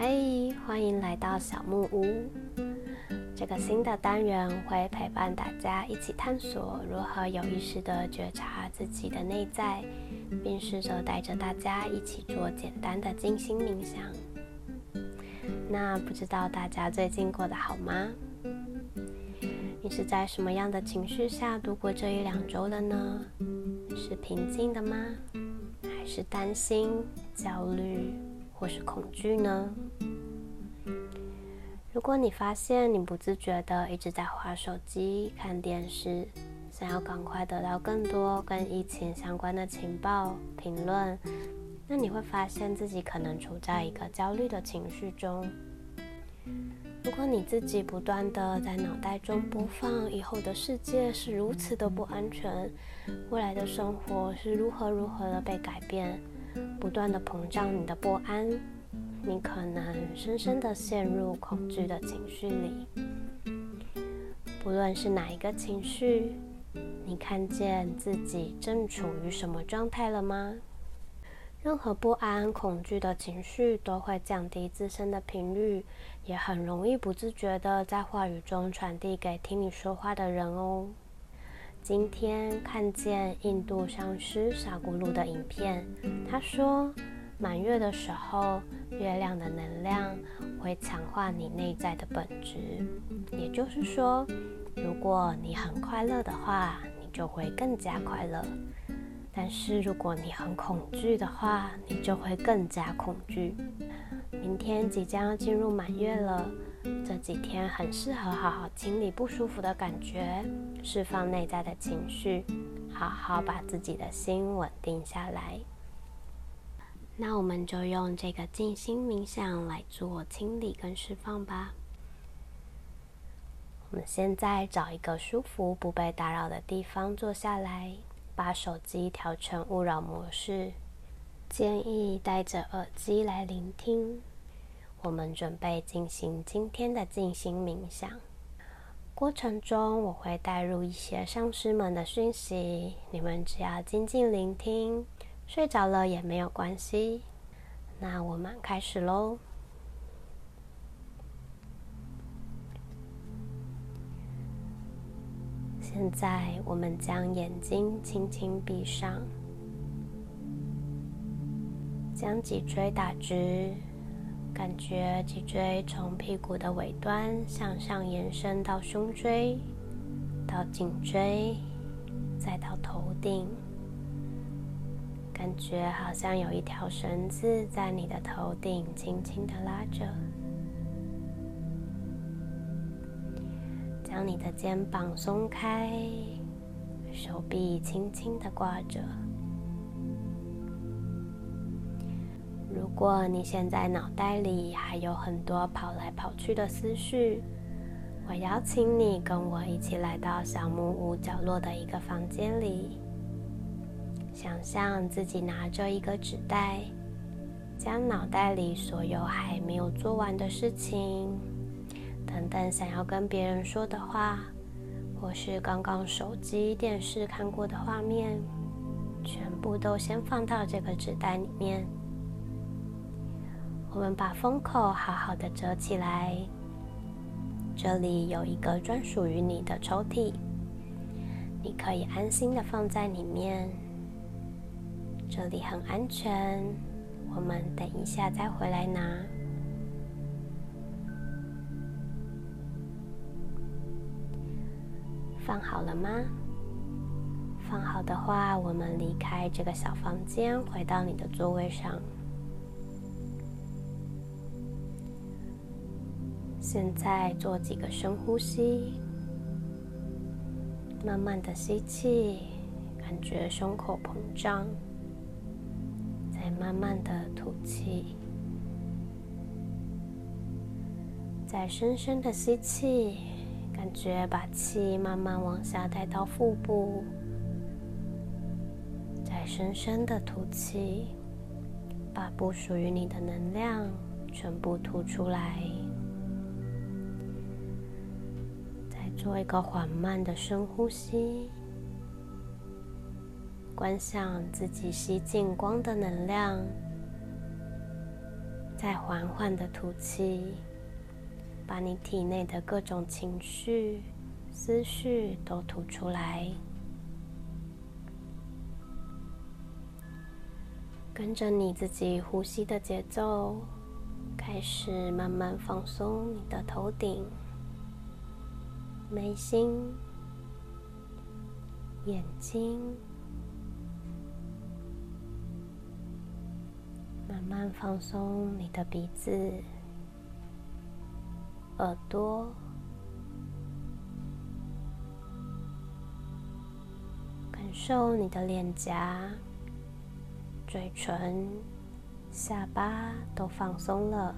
嗨，欢迎来到小木屋。这个新的单元会陪伴大家一起探索如何有意识的觉察自己的内在，并试着带着大家一起做简单的静心冥想。那不知道大家最近过得好吗？你是在什么样的情绪下度过这一两周的呢？是平静的吗？还是担心、焦虑？或是恐惧呢？如果你发现你不自觉的一直在划手机、看电视，想要赶快得到更多跟疫情相关的情报、评论，那你会发现自己可能处在一个焦虑的情绪中。如果你自己不断的在脑袋中播放以后的世界是如此的不安全，未来的生活是如何如何的被改变。不断的膨胀你的不安，你可能深深的陷入恐惧的情绪里。不论是哪一个情绪，你看见自己正处于什么状态了吗？任何不安、恐惧的情绪都会降低自身的频率，也很容易不自觉的在话语中传递给听你说话的人哦。今天看见印度上师萨古鲁的影片，他说，满月的时候，月亮的能量会强化你内在的本质。也就是说，如果你很快乐的话，你就会更加快乐；但是如果你很恐惧的话，你就会更加恐惧。明天即将要进入满月了。这几天很适合好好清理不舒服的感觉，释放内在的情绪，好好把自己的心稳定下来。那我们就用这个静心冥想来做清理跟释放吧。我们现在找一个舒服、不被打扰的地方坐下来，把手机调成勿扰模式，建议戴着耳机来聆听。我们准备进行今天的静心冥想过程中，我会带入一些上师们的讯息，你们只要静静聆听，睡着了也没有关系。那我们开始喽。现在，我们将眼睛轻轻闭上，将脊椎打直。感觉脊椎从屁股的尾端向上延伸到胸椎，到颈椎，再到头顶。感觉好像有一条绳子在你的头顶轻轻的拉着，将你的肩膀松开，手臂轻轻的挂着。如果你现在脑袋里还有很多跑来跑去的思绪，我邀请你跟我一起来到小木屋角落的一个房间里，想象自己拿着一个纸袋，将脑袋里所有还没有做完的事情，等等想要跟别人说的话，或是刚刚手机、电视看过的画面，全部都先放到这个纸袋里面。我们把封口好好的折起来，这里有一个专属于你的抽屉，你可以安心的放在里面。这里很安全，我们等一下再回来拿。放好了吗？放好的话，我们离开这个小房间，回到你的座位上。现在做几个深呼吸，慢慢的吸气，感觉胸口膨胀，再慢慢的吐气，再深深的吸气，感觉把气慢慢往下带到腹部，再深深的吐气，把不属于你的能量全部吐出来。做一个缓慢的深呼吸，观想自己吸进光的能量，再缓缓的吐气，把你体内的各种情绪、思绪都吐出来。跟着你自己呼吸的节奏，开始慢慢放松你的头顶、眉心、眼睛，慢慢放松你的鼻子、耳朵，感受你的脸颊。嘴唇、下巴都放松了，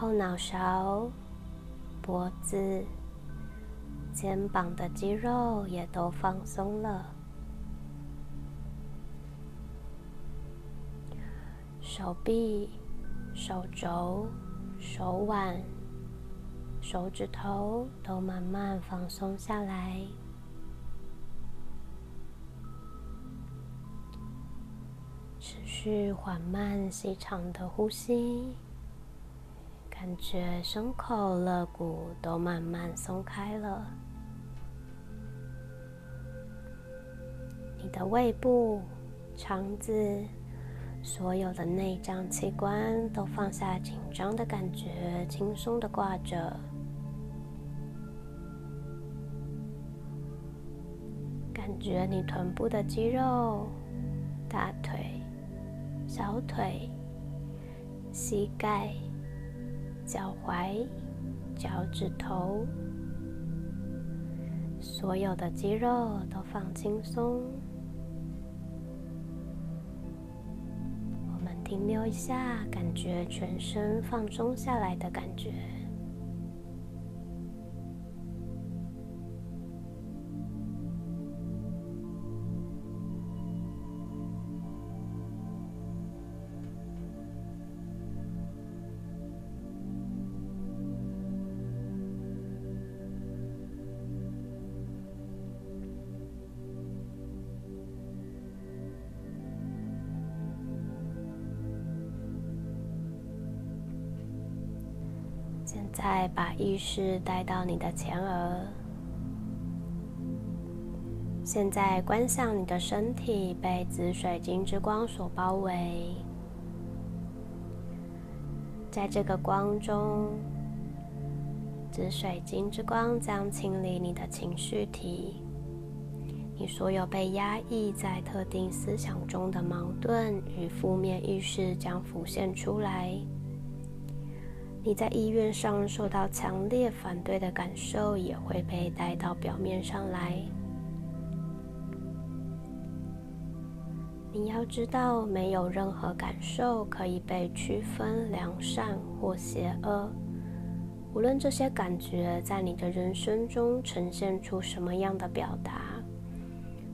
后脑勺、脖子、肩膀的肌肉也都放松了，手臂、手肘、手腕、手指头都慢慢放松下来。持续缓慢细长的呼吸，感觉胸口、肋骨都慢慢松开了。你的胃部、肠子，所有的内脏器官都放下紧张的感觉，轻松的挂着。感觉你臀部的肌肉、大腿。小腿、膝盖、脚踝、脚趾头，所有的肌肉都放轻松。我们停留一下，感觉全身放松下来的感觉。现在把意识带到你的前额。现在观想你的身体被紫水晶之光所包围，在这个光中，紫水晶之光将清理你的情绪体，你所有被压抑在特定思想中的矛盾与负面意识将浮现出来。你在医院上受到强烈反对的感受也会被带到表面上来。你要知道，没有任何感受可以被区分良善或邪恶。无论这些感觉在你的人生中呈现出什么样的表达，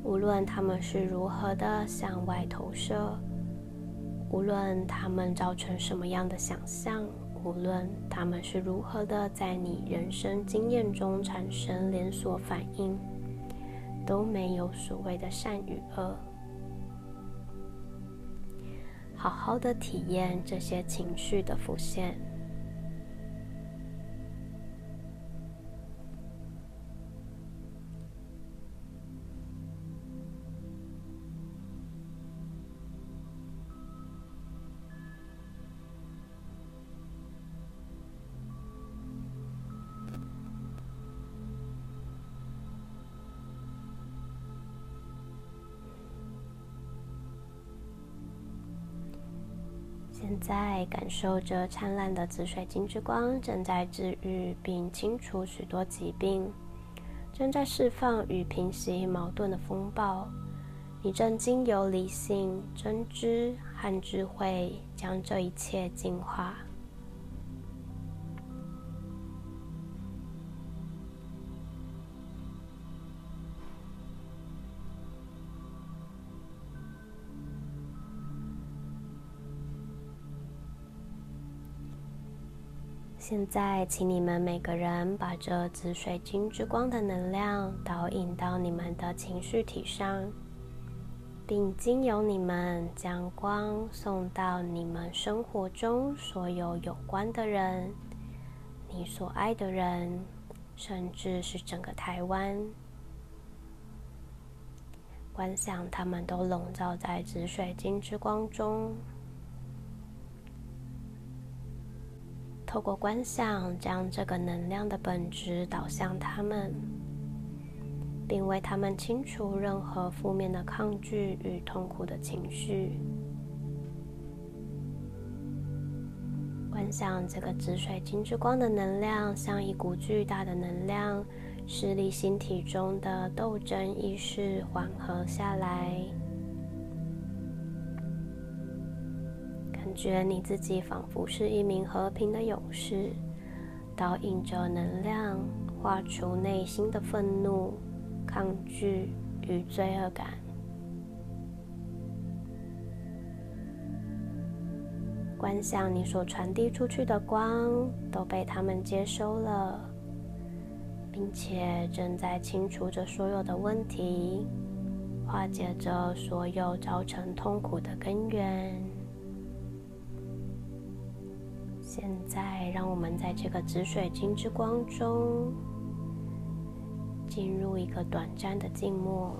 无论他们是如何的向外投射，无论他们造成什么样的想象。无论他们是如何的在你人生经验中产生连锁反应，都没有所谓的善与恶。好好的体验这些情绪的浮现。现在感受着灿烂的紫水晶之光，正在治愈并清除许多疾病，正在释放与平息矛盾的风暴。你正经由理性、真知和智慧，将这一切净化。现在，请你们每个人把这紫水晶之光的能量导引到你们的情绪体上，并经由你们将光送到你们生活中所有有关的人，你所爱的人，甚至是整个台湾。观想他们都笼罩在紫水晶之光中，透过观想，将这个能量的本质导向他们。并为他们清除任何负面的抗拒与痛苦的情绪。观想这个紫水晶之光的能量，像一股巨大的能量，使你心体中的斗争意识缓和下来。觉你自己仿佛是一名和平的勇士，导引着能量，画出内心的愤怒。抗拒与罪恶感，观想你所传递出去的光都被他们接收了，并且正在清除着所有的问题，化解着所有造成痛苦的根源。现在，让我们在这个紫水晶之光中。进入一个短暂的静默。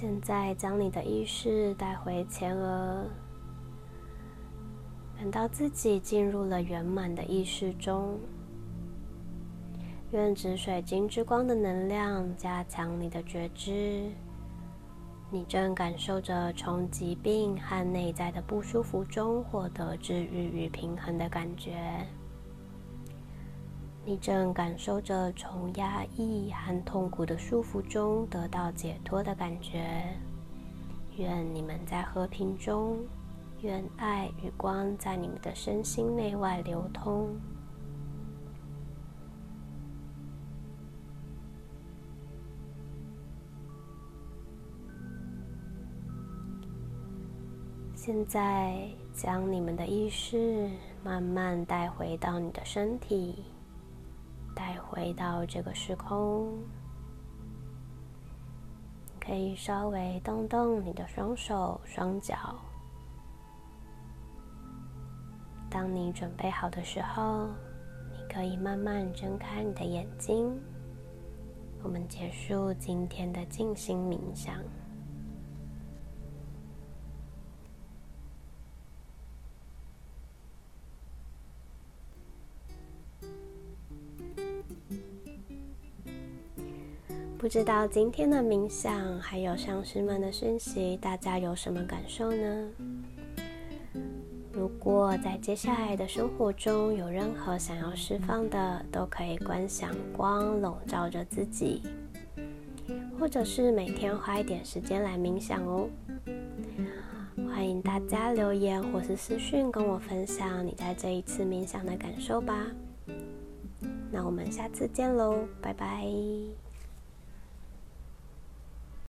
现在，将你的意识带回前额，感到自己进入了圆满的意识中。愿紫水晶之光的能量加强你的觉知。你正感受着从疾病和内在的不舒服中获得治愈与平衡的感觉。你正感受着从压抑和痛苦的束缚中得到解脱的感觉。愿你们在和平中，愿爱与光在你们的身心内外流通。现在，将你们的意识慢慢带回到你的身体。带回到这个时空，可以稍微动动你的双手、双脚。当你准备好的时候，你可以慢慢睁开你的眼睛。我们结束今天的静心冥想。不知道今天的冥想还有上师们的讯息，大家有什么感受呢？如果在接下来的生活中有任何想要释放的，都可以观想光笼罩着自己，或者是每天花一点时间来冥想哦。欢迎大家留言或是私讯跟我分享你在这一次冥想的感受吧。那我们下次见喽，拜拜。